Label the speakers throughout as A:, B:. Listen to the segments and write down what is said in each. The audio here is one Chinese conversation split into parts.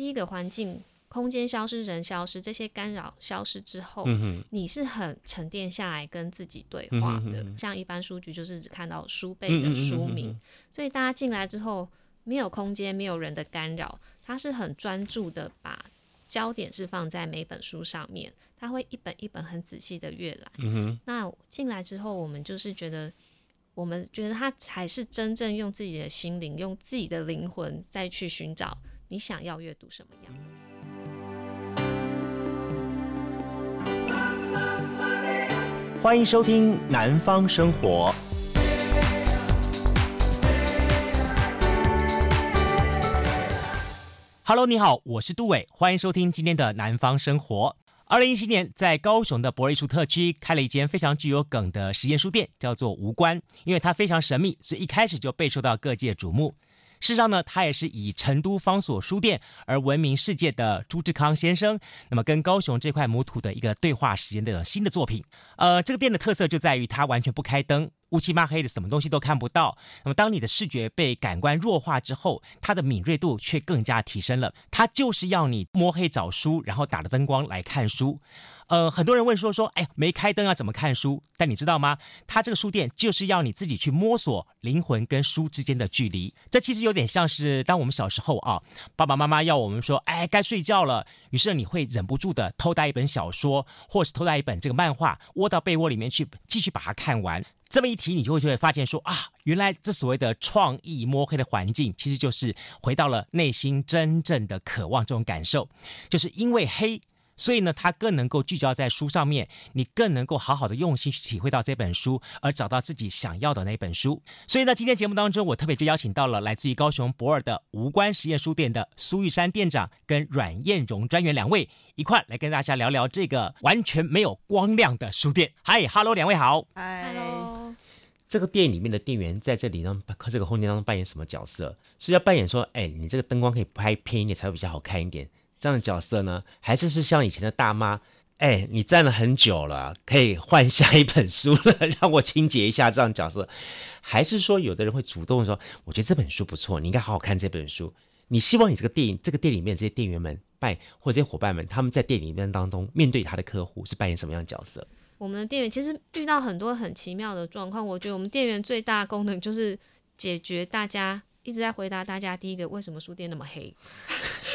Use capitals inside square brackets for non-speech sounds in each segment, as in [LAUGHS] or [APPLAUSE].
A: 第一个环境空间消失，人消失，这些干扰消失之后，
B: 嗯，
A: 你是很沉淀下来跟自己对话的。
B: 嗯哼嗯哼
A: 像一般书局就是只看到书背的书名，所以大家进来之后没有空间，没有人的干扰，他是很专注的把焦点是放在每本书上面，他会一本一本很仔细的阅览。
B: 嗯，
A: 那进来之后，我们就是觉得。我们觉得他才是真正用自己的心灵，用自己的灵魂，再去寻找你想要阅读什么样的
B: 书。欢迎收听《南方生活》。Hello，你好，我是杜伟，欢迎收听今天的《南方生活》。二零一七年，在高雄的驳二艺术特区开了一间非常具有梗的实验书店，叫做无关。因为它非常神秘，所以一开始就备受到各界瞩目。事实上呢，他也是以成都方所书店而闻名世界的朱志康先生。那么，跟高雄这块母土的一个对话时间的新的作品。呃，这个店的特色就在于它完全不开灯。乌漆抹黑的，什么东西都看不到。那么，当你的视觉被感官弱化之后，它的敏锐度却更加提升了。它就是要你摸黑找书，然后打着灯光来看书。呃，很多人问说说，哎，没开灯要怎么看书？但你知道吗？它这个书店就是要你自己去摸索灵魂跟书之间的距离。这其实有点像是当我们小时候啊，爸爸妈妈要我们说，哎，该睡觉了。于是你会忍不住的偷带一本小说，或是偷带一本这个漫画，窝到被窝里面去，继续把它看完。这么一提，你就会就会发现说啊，原来这所谓的创意摸黑的环境，其实就是回到了内心真正的渴望这种感受，就是因为黑。所以呢，他更能够聚焦在书上面，你更能够好好的用心去体会到这本书，而找到自己想要的那本书。所以呢，今天节目当中，我特别就邀请到了来自于高雄博尔的无关实验书店的苏玉山店长跟阮燕荣专员两位，一块来跟大家聊聊这个完全没有光亮的书店。嗨哈喽，两位好。
A: 嗨，Hello。
B: 这个店里面的店员在这里呢，这个空间当中扮演什么角色？是要扮演说，哎，你这个灯光可以拍偏一点，才会比较好看一点。这样的角色呢，还是是像以前的大妈？哎，你站了很久了，可以换下一本书了，[LAUGHS] 让我清洁一下。这样的角色，还是说有的人会主动说，我觉得这本书不错，你应该好好看这本书。你希望你这个店，这个店里面这些店员们扮或者这些伙伴们，他们在店里面当中面对他的客户是扮演什么样的角色？
A: 我们的店员其实遇到很多很奇妙的状况，我觉得我们店员最大的功能就是解决大家一直在回答大家第一个为什么书店那么黑。[LAUGHS]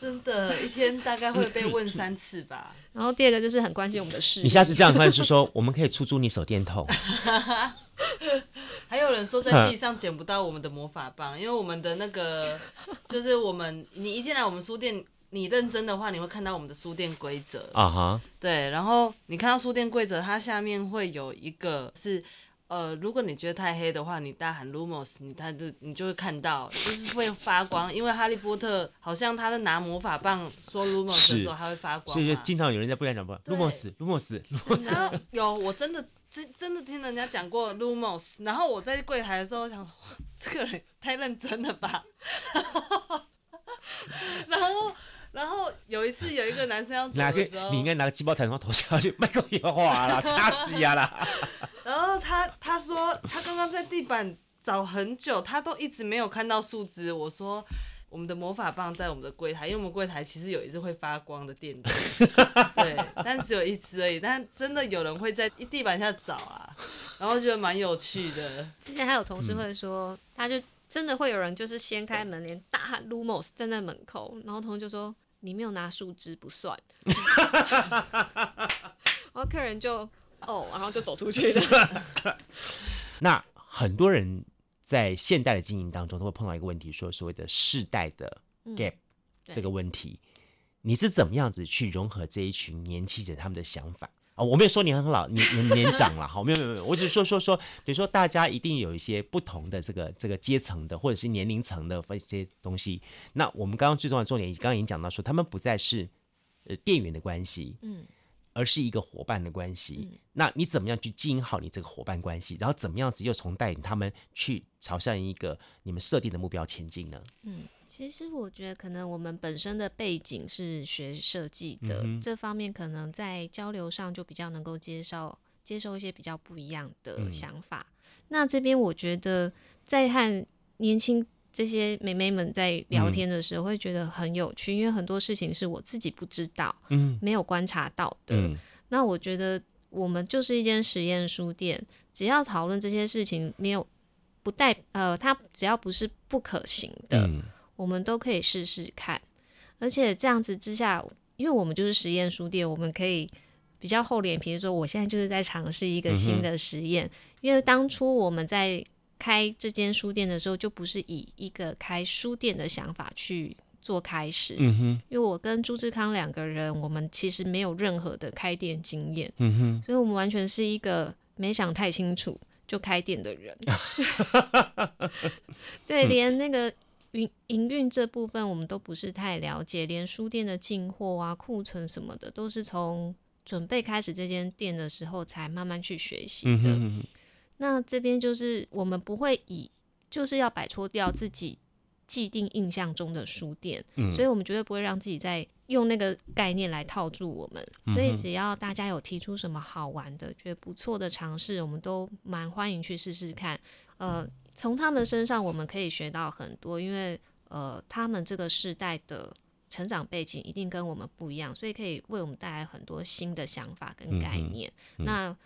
C: 真的，一天大概会被问三次吧。[LAUGHS]
A: 然后第二个就是很关心我们的事。
B: 你下次这样关系说，我们可以出租你手电筒。[LAUGHS]
C: 还有人说在地上捡不到我们的魔法棒，因为我们的那个 [LAUGHS] 就是我们，你一进来我们书店，你认真的话，你会看到我们的书店规则
B: 啊哈。
C: 对，然后你看到书店规则，它下面会有一个是。呃，如果你觉得太黑的话，你大喊 Lumos，你他就你就会看到，就是会发光。因为哈利波特好像他在拿魔法棒说 Lumos 的时候，他会发光。所以
B: 经常有人在不敢讲不 Lumos，Lumos，Lumos。
C: 有，我真的真真的听人家讲过 Lumos，然后我在柜台的时候想，这个人太认真了吧。[LAUGHS] 然后。然后有一次有一个男生要走的时候，
B: 你应该拿个鸡毛掸子投下去，麦克也花了，[LAUGHS] 擦死呀啦。
C: 然后他他说他刚刚在地板找很久，他都一直没有看到树枝。我说我们的魔法棒在我们的柜台，因为我们柜台其实有一只会发光的电灯，[LAUGHS] 对，但只有一只而已。但真的有人会在地板下找啊，然后觉得蛮有趣的。
A: 之前还有同事会说，嗯、他就。真的会有人就是掀开门帘大喊 Lumos 站在门口，然后同学就说，你没有拿树枝不算，[LAUGHS] 然后客人就哦，然后就走出去了。[LAUGHS]
B: 那很多人在现代的经营当中都会碰到一个问题，说所谓的世代的 gap、嗯、这个问题，你是怎么样子去融合这一群年轻人他们的想法？哦，我没有说你很老，你年年长了，好，没有没有没有，我只是说说说，比如说大家一定有一些不同的这个这个阶层的，或者是年龄层的一些东西。那我们刚刚最重要的重点，刚刚已经讲到说，他们不再是呃店员的关系，嗯，而是一个伙伴的关系。嗯，那你怎么样去经营好你这个伙伴关系？然后怎么样子又从带领他们去朝向一个你们设定的目标前进呢？嗯。
A: 其实我觉得，可能我们本身的背景是学设计的，嗯、这方面可能在交流上就比较能够接受接受一些比较不一样的想法。嗯、那这边我觉得，在和年轻这些妹妹们在聊天的时候，会觉得很有趣，因为很多事情是我自己不知道，嗯，没有观察到的。嗯、那我觉得我们就是一间实验书店，只要讨论这些事情，没有不带呃，它只要不是不可行的，嗯、我们都可以试试看。而且这样子之下，因为我们就是实验书店，我们可以比较厚脸皮说，我现在就是在尝试一个新的实验。嗯、因为当初我们在开这间书店的时候，就不是以一个开书店的想法去做开始。嗯哼，因为我跟朱志康两个人，我们其实没有任何的开店经验。嗯哼，所以我们完全是一个没想太清楚就开店的人。[LAUGHS] 对，连那个营营运这部分我们都不是太了解，连书店的进货啊、库存什么的，都是从准备开始这间店的时候才慢慢去学习的。嗯那这边就是我们不会以就是要摆脱掉自己既定印象中的书店，嗯、所以我们绝对不会让自己在用那个概念来套住我们。所以只要大家有提出什么好玩的、觉得不错的尝试，我们都蛮欢迎去试试看。呃，从他们身上我们可以学到很多，因为呃，他们这个世代的成长背景一定跟我们不一样，所以可以为我们带来很多新的想法跟概念。嗯、那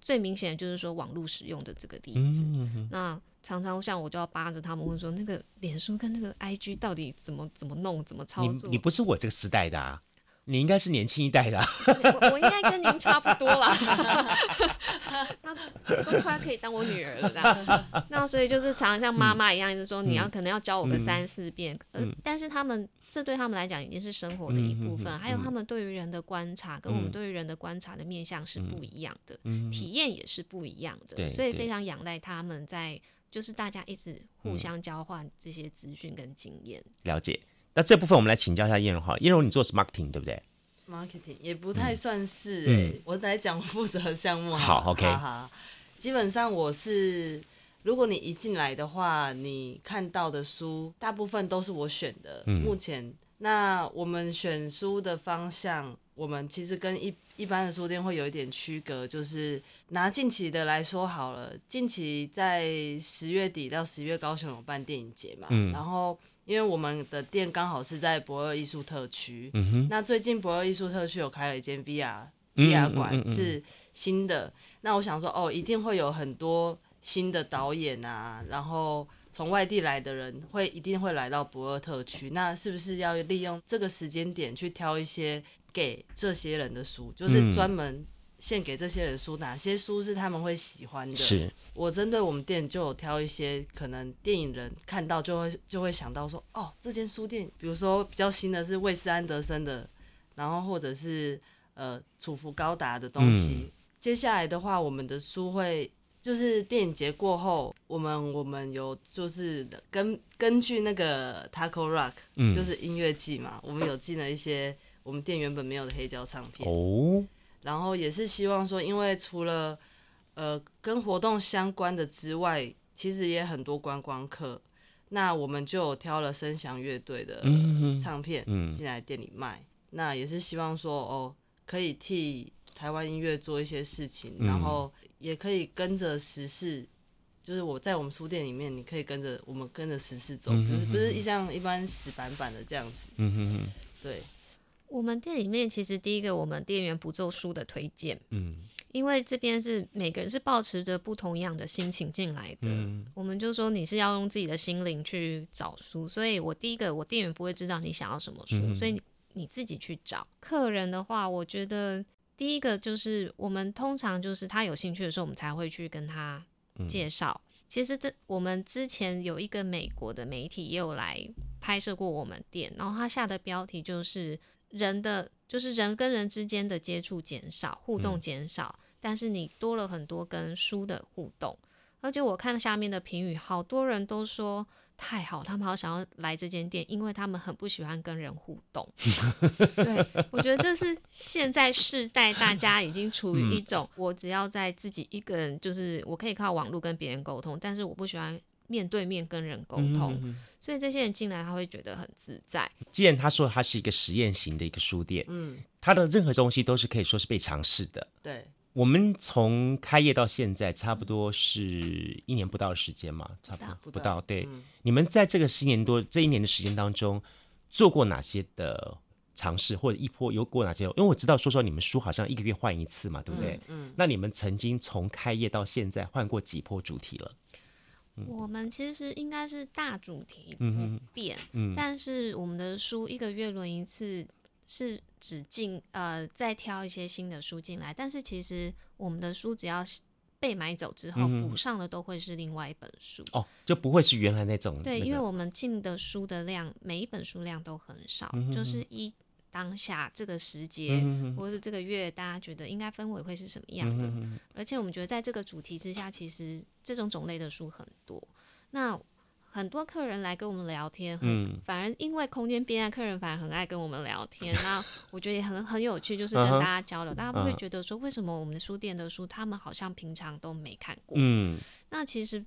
A: 最明显的就是说网络使用的这个例子，那常常像我就要扒着他们问说，那个脸书跟那个 IG 到底怎么怎么弄，怎么操作？
B: 你，你不是我这个时代的啊。你应该是年轻一代的，啊。
A: 我，我应该跟您差不多啦，[LAUGHS] 他都快可以当我女儿了，啦。[LAUGHS] 那所以就是常常像妈妈一样，就是说你要可能要教我个三四遍，嗯、呃，但是他们这对他们来讲已经是生活的一部分，嗯、还有他们对于人的观察跟我们对于人的观察的面向是不一样的，嗯、体验也是不一样的，嗯、所以非常仰赖他们在就是大家一直互相交换这些资讯跟经验，
B: 了解。那这部分我们来请教一下燕荣哈，燕荣你做 marketing 对不对
C: ？marketing 也不太算是、欸，嗯、我来讲负责项目好。
B: 好，OK。
C: 基本上我是，如果你一进来的话，你看到的书大部分都是我选的。嗯、目前，那我们选书的方向，我们其实跟一一般的书店会有一点区隔，就是拿近期的来说好了，近期在十月底到十月高雄有办电影节嘛，嗯、然后。因为我们的店刚好是在博尔艺术特区，嗯、那最近博尔艺术特区有开了一间 VR VR 馆，是新的。那我想说，哦，一定会有很多新的导演啊，然后从外地来的人会一定会来到博尔特区。那是不是要利用这个时间点去挑一些给这些人的书，就是专门。献给这些人书，哪些书是他们会喜欢的？是我针对我们店就有挑一些，可能电影人看到就会就会想到说，哦，这间书店，比如说比较新的是魏斯安德森的，然后或者是呃楚服高达的东西。嗯、接下来的话，我们的书会就是电影节过后，我们我们有就是根根据那个 Taco Rock，、嗯、就是音乐季嘛，我们有进了一些我们店原本没有的黑胶唱片哦。然后也是希望说，因为除了呃跟活动相关的之外，其实也很多观光客，那我们就挑了声响乐队的唱片进来店里卖。嗯嗯、那也是希望说，哦，可以替台湾音乐做一些事情，嗯、然后也可以跟着时事，就是我在我们书店里面，你可以跟着我们跟着时事走，嗯、哼哼不是不是像一般死板板的这样子。嗯哼哼对。
A: 我们店里面其实第一个，我们店员不做书的推荐，嗯，因为这边是每个人是保持着不同样的心情进来的，嗯，我们就说你是要用自己的心灵去找书，所以我第一个，我店员不会知道你想要什么书，嗯，所以你你自己去找。客人的话，我觉得第一个就是我们通常就是他有兴趣的时候，我们才会去跟他介绍。嗯，其实这我们之前有一个美国的媒体也有来拍摄过我们店，然后他下的标题就是。人的就是人跟人之间的接触减少，互动减少，嗯、但是你多了很多跟书的互动。而且我看下面的评语，好多人都说太好，他们好想要来这间店，因为他们很不喜欢跟人互动。[LAUGHS] 对，我觉得这是现在世代大家已经处于一种，我只要在自己一个人，就是我可以靠网络跟别人沟通，但是我不喜欢。面对面跟人沟通，所以这些人进来他会觉得很自在。
B: 既然他说他是一个实验型的一个书店，嗯，他的任何东西都是可以说是被尝试的，
C: 对，
B: 我们从开业到现在，差不多是一年不到的时间嘛，差不多不到。对，嗯、你们在这个十年多这一年的时间当中，做过哪些的尝试，或者一波有过哪些？因为我知道，说说你们书好像一个月换一次嘛，对不对？嗯。嗯，那你们曾经从开业到现在换过几波主题了？
A: 嗯、我们其实应该是大主题不变，嗯，嗯，但是我们的书一个月轮一次。是只进呃再挑一些新的书进来，但是其实我们的书只要被买走之后，补、嗯、上的都会是另外一本书
B: 哦，就不会是原来那种。
A: 对，因为我们进的书的量，每一本书量都很少，嗯、哼哼就是一当下这个时节、嗯、哼哼或者是这个月，大家觉得应该氛围会是什么样的，嗯、哼哼而且我们觉得在这个主题之下，其实这种种类的书很多。那很多客人来跟我们聊天，嗯，反而因为空间变暗，客人反而很爱跟我们聊天。那 [LAUGHS] 我觉得也很很有趣，就是跟大家交流，大家不会觉得说，为什么我们的书店的书，他们好像平常都没看过。嗯，那其实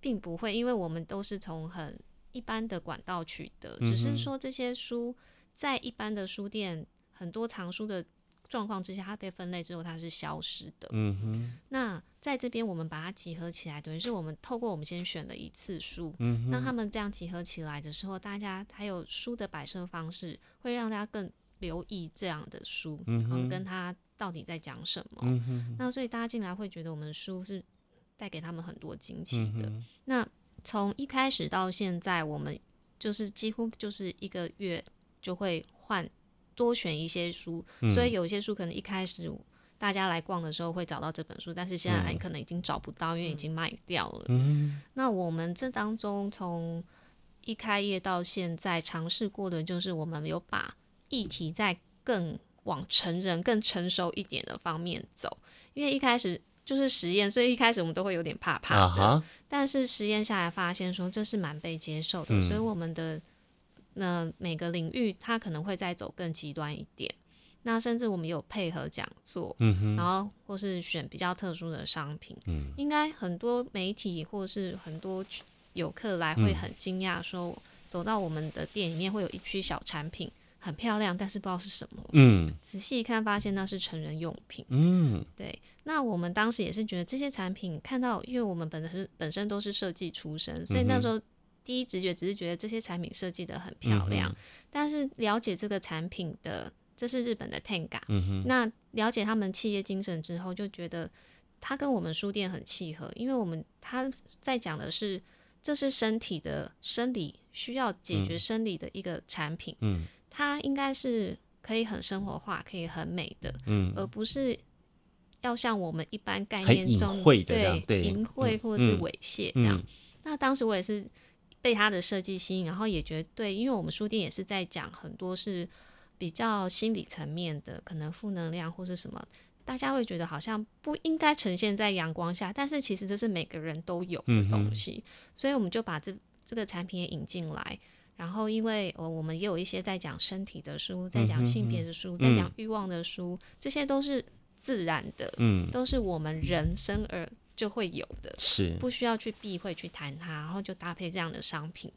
A: 并不会，因为我们都是从很一般的管道取得，只是说这些书在一般的书店很多藏书的。状况之下，它被分类之后，它是消失的。嗯哼。那在这边，我们把它集合起来，等于是我们透过我们先选了一次书，嗯。那他们这样集合起来的时候，大家还有书的摆设方式，会让大家更留意这样的书，嗯哼。跟他到底在讲什么。嗯。那所以大家进来会觉得我们的书是带给他们很多惊奇的。嗯。那从一开始到现在，我们就是几乎就是一个月就会换。多选一些书，所以有些书可能一开始大家来逛的时候会找到这本书，但是现在你可能已经找不到，因为已经卖掉了。嗯，那我们这当中从一开业到现在尝试过的，就是我们有把议题在更往成人、更成熟一点的方面走，因为一开始就是实验，所以一开始我们都会有点怕怕的。Uh. 但是实验下来发现说这是蛮被接受的，嗯，所以我们的。那每个领域，它可能会再走更极端一点。那甚至我们有配合讲座，嗯哼，然后或是选比较特殊的商品，嗯，应该很多媒体或是很多游客来会很惊讶，说走到我们的店里面会有一区小产品，很漂亮，但是不知道是什么，嗯，仔细一看发现那是成人用品，嗯，对。那我们当时也是觉得这些产品看到，因为我们本身本身都是设计出身，所以那时候。第一直觉只是觉得这些产品设计的很漂亮，嗯、但是了解这个产品的，这是日本的 Tenga，嗯，那了解他们企业精神之后，就觉得他跟我们书店很契合，因为我们他在讲的是这是身体的生理需要解决生理的一个产品，嗯，它应该是可以很生活化，可以很美的，嗯，而不是要像我们一般概念中
B: 对
A: 对淫秽或者是猥亵这样。嗯嗯、那当时我也是。被他的设计吸引，然后也觉得对，因为我们书店也是在讲很多是比较心理层面的，可能负能量或是什么，大家会觉得好像不应该呈现在阳光下，但是其实这是每个人都有的东西，嗯、所以我们就把这这个产品也引进来，然后因为呃我们也有一些在讲身体的书，在讲性别。的书，嗯、在讲欲望的书，这些都是自然的，嗯，都是我们人生而。就会有的，是。不需要去避讳去谈它，然后就搭配这样的商品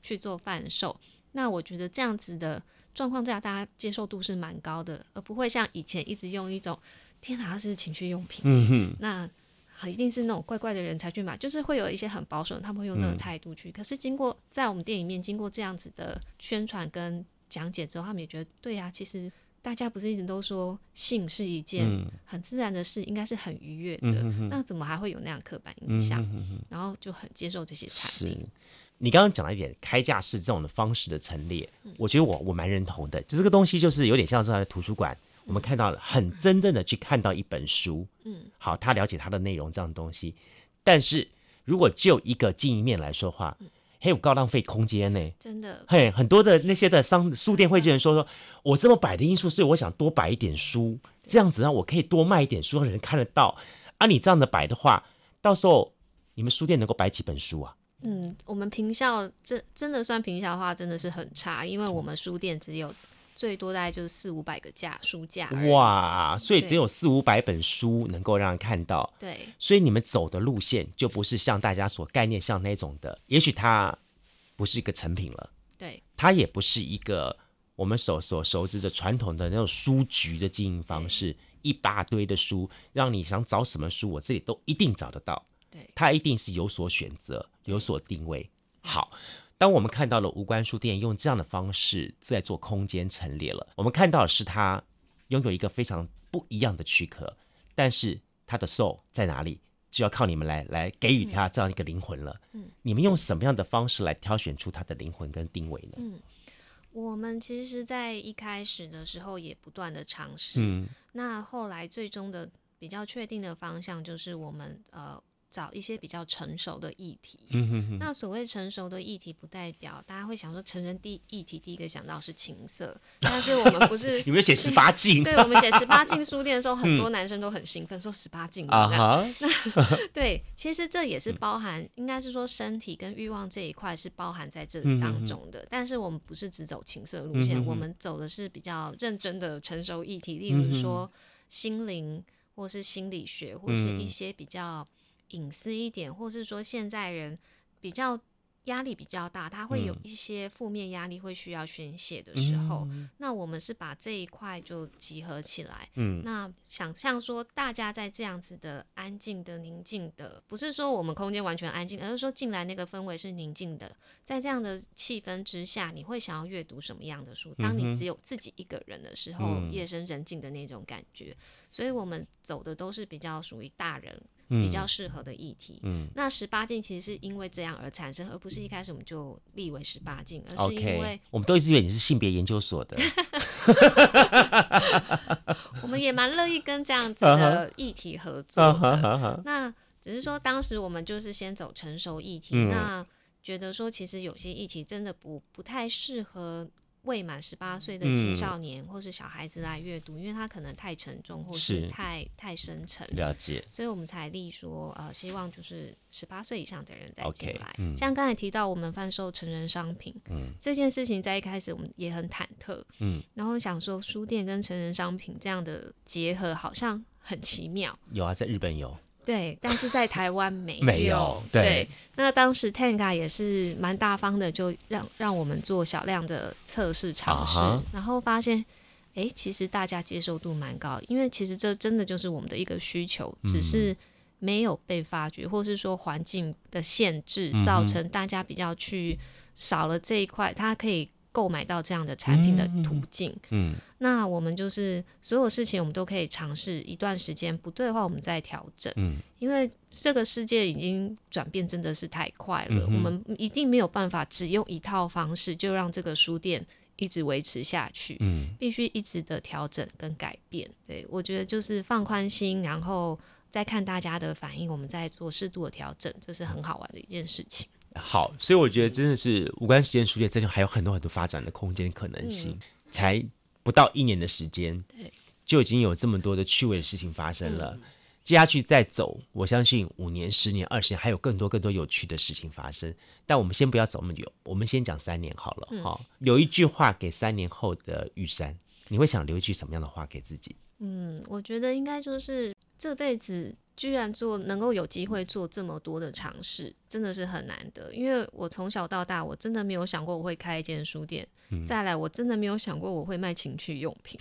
A: 去做贩售。那我觉得这样子的状况下，大家接受度是蛮高的，而不会像以前一直用一种“天哪，是情趣用品”，嗯哼，那一定是那种怪怪的人才去买，就是会有一些很保守，他们会用这种态度去。嗯、可是经过在我们店里面经过这样子的宣传跟讲解之后，他们也觉得对呀、啊，其实。大家不是一直都说性是一件很自然的事，嗯、应该是很愉悦的，嗯、哼哼，那怎么还会有那样刻板印象？嗯、哼哼，然后就很接受这些产品。
B: 你刚刚讲了一点开架式这种的方式的陈列，嗯、我觉得我我蛮认同的。就这个东西就是有点像是在图书馆，嗯、我们看到了很真正的去看到一本书，嗯，好，他了解他的内容这样的东西。但是如果就一个经营面来说的话，嗯还有高浪费空间呢，
A: 真的。
B: 嘿，很多的那些的商书店会有人说说，我这么摆的因素是我想多摆一点书，这样子让我可以多卖一点书，让人看得到。啊，你这样的摆的话，到时候你们书店能够摆几本书啊？
A: 嗯，我们平效真真的算平效的话，真的是很差，因为我们书店只有。最多大概就是四五百个架书架，
B: 哇！所以只有四五百本书能够让人看到。
A: 对，
B: 所以你们走的路线就不是像大家所概念像那种的，也许它不是一个成品了，
A: 对，
B: 它也不是一个我们所所熟知的传统的那种书局的经营方式，一大堆的书，让你想找什么书，我这里都一定找得到。
A: 对，
B: 它一定是有所选择，有所定位。好，当我们看到了无关书店用这样的方式在做空间陈列了，我们看到的是它拥有一个非常不一样的躯壳，但是它的 soul 在哪里？就要靠你们来来给予它这样一个灵魂了。嗯，你们用什么样的方式来挑选出它的灵魂跟定位呢？
A: 嗯，我们其实，在一开始的时候也不断的尝试。
B: 嗯，
A: 那后来最终的比较确定的方向就是我们呃。找一些比较成熟的议题。
B: 嗯哼哼。
A: 那所谓成熟的议题，不代表大家会想说成人第议题第一个想到是情色，[LAUGHS] 但是我们不是。
B: 有没有写十八禁？
A: 对，我们写十八禁书店的时候，很多男生都很兴奋，说十八禁。啊哈。那 [LAUGHS] 对，其实这也是包含，应该是说身体跟欲望这一块是包含在这里当中的。但是我们不是只走情色路线，我们走的是比较认真的成熟议题，例如说心灵，或是心理学，或是一些比较。隐私一点，或是说现在人比较压力比较大，他会有一些负面压力会需要宣泄的时候，嗯、那我们是把这一块就集合起来。嗯，那想象说大家在这样子的安静的宁静的，不是说我们空间完全安静，而是说进来那个氛围是宁静的，在这样的气氛之下，你会想要阅读什么样的书？当你只有自己一个人的时候，嗯、夜深人静的那种感觉，所以我们走的都是比较属于大人。比较适合的议题，嗯，那十八禁其实是因为这样而产生，而不是一开始我们就立为十八禁，而是因为、okay,
B: 我们都一直以为你是性别研究所的，[LAUGHS]
A: 我们也蛮乐意跟这样子的议题合作的。Uh -huh. Uh -huh. 那只是说当时我们就是先走成熟议题，嗯、那觉得说其实有些议题真的不不太适合。未满十八岁的青少年或是小孩子来阅读，嗯，因为他可能太沉重或是太是太深沉。
B: 了解，
A: 所以我们才立说，呃，希望就是十八岁以上的人再进来。Okay, 嗯，像刚才提到我们贩售成人商品，嗯，这件事情在一开始我们也很忐忑，嗯，然后想说书店跟成人商品这样的结合好像很奇妙。
B: 有啊，在日本有。
A: 对，但是在台湾没有。
B: 没有对。对，
A: 那当时 TANGA 也是蛮大方的，就让让我们做小量的测试尝试，uh -huh. 然后发现，哎，其实大家接受度蛮高，因为其实这真的就是我们的一个需求，只是没有被发掘，或是说环境的限制造成大家比较去少了这一块，它可以。购买到这样的产品的途径，嗯，嗯，那我们就是所有事情我们都可以尝试一段时间，不对的话我们再调整，嗯，因为这个世界已经转变真的是太快了，嗯，我们一定没有办法只用一套方式就让这个书店一直维持下去，嗯，必须一直的调整跟改变，对，我觉得就是放宽心，然后再看大家的反应，我们再做适度的调整，这是很好玩的一件事情。
B: 好，所以我觉得真的是无关时间书店，真的还有很多很多发展的空间可能性。嗯、才不到一年的时间，对，就已经有这么多的趣味的事情发生了。嗯、接下去再走，我相信五年、十年、二十年，还有更多更多有趣的事情发生。但我们先不要走那么久，我们先讲三年好了。好、嗯，有一句话给三年后的玉山，你会想留一句什么样的话给自己？
A: 嗯，我觉得应该就是这辈子。居然做能够有机会做这么多的尝试，真的是很难得。因为我从小到大，我真的没有想过我会开一间书店。嗯、再来，我真的没有想过我会卖情趣用品。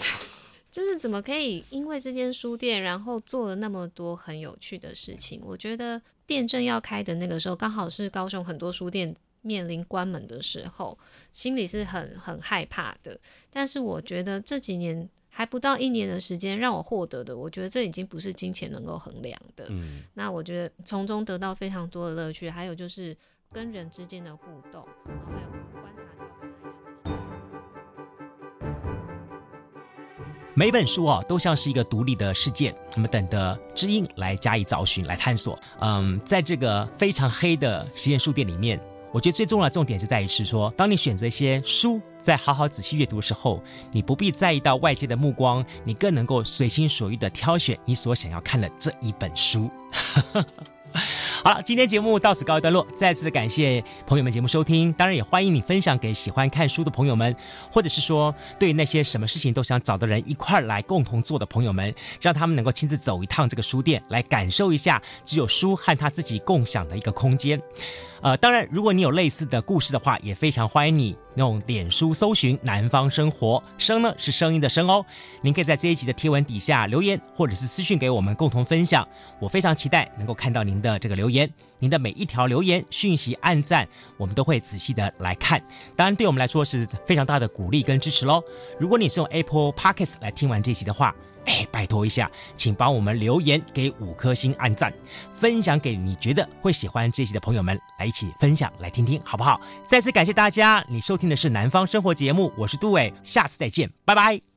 A: [LAUGHS] 就是怎么可以因为这间书店，然后做了那么多很有趣的事情？我觉得店正要开的那个时候，刚好是高雄很多书店面临关门的时候，心里是很很害怕的。但是我觉得这几年。还不到一年的时间，让我获得的，我觉得这已经不是金钱能够衡量的。嗯，那我觉得从中得到非常多的乐趣，还有就是跟人之间的互动，然后还有观察到。
B: 每本书啊，都像是一个独立的世界，我们等的知音来加以找寻、来探索。嗯，在这个非常黑的实验书店里面。我觉得最重要的重点就在于是说，当你选择一些书，在好好仔细阅读的时候，你不必在意到外界的目光，你更能够随心所欲的挑选你所想要看的这一本书。[LAUGHS] [LAUGHS] 好了，今天节目到此告一段落。再次的感谢朋友们节目收听，当然也欢迎你分享给喜欢看书的朋友们，或者是说对那些什么事情都想找的人一块儿来共同做的朋友们，让他们能够亲自走一趟这个书店，来感受一下只有书和他自己共享的一个空间。呃，当然，如果你有类似的故事的话，也非常欢迎你用脸书搜寻“南方生活”，声呢是声音的声哦。您可以在这一集的贴文底下留言，或者是私讯给我们共同分享。我非常期待能够看到您的这个留言，您的每一条留言、讯息、按赞，我们都会仔细的来看。当然，对我们来说是非常大的鼓励跟支持喽。如果你是用 Apple Podcast 来听完这集的话，哎，拜托一下，请帮我们留言给五颗星按赞，分享给你觉得会喜欢这集的朋友们，来一起分享来听听，好不好？再次感谢大家，你收听的是南方生活节目，我是杜伟，下次再见，拜拜。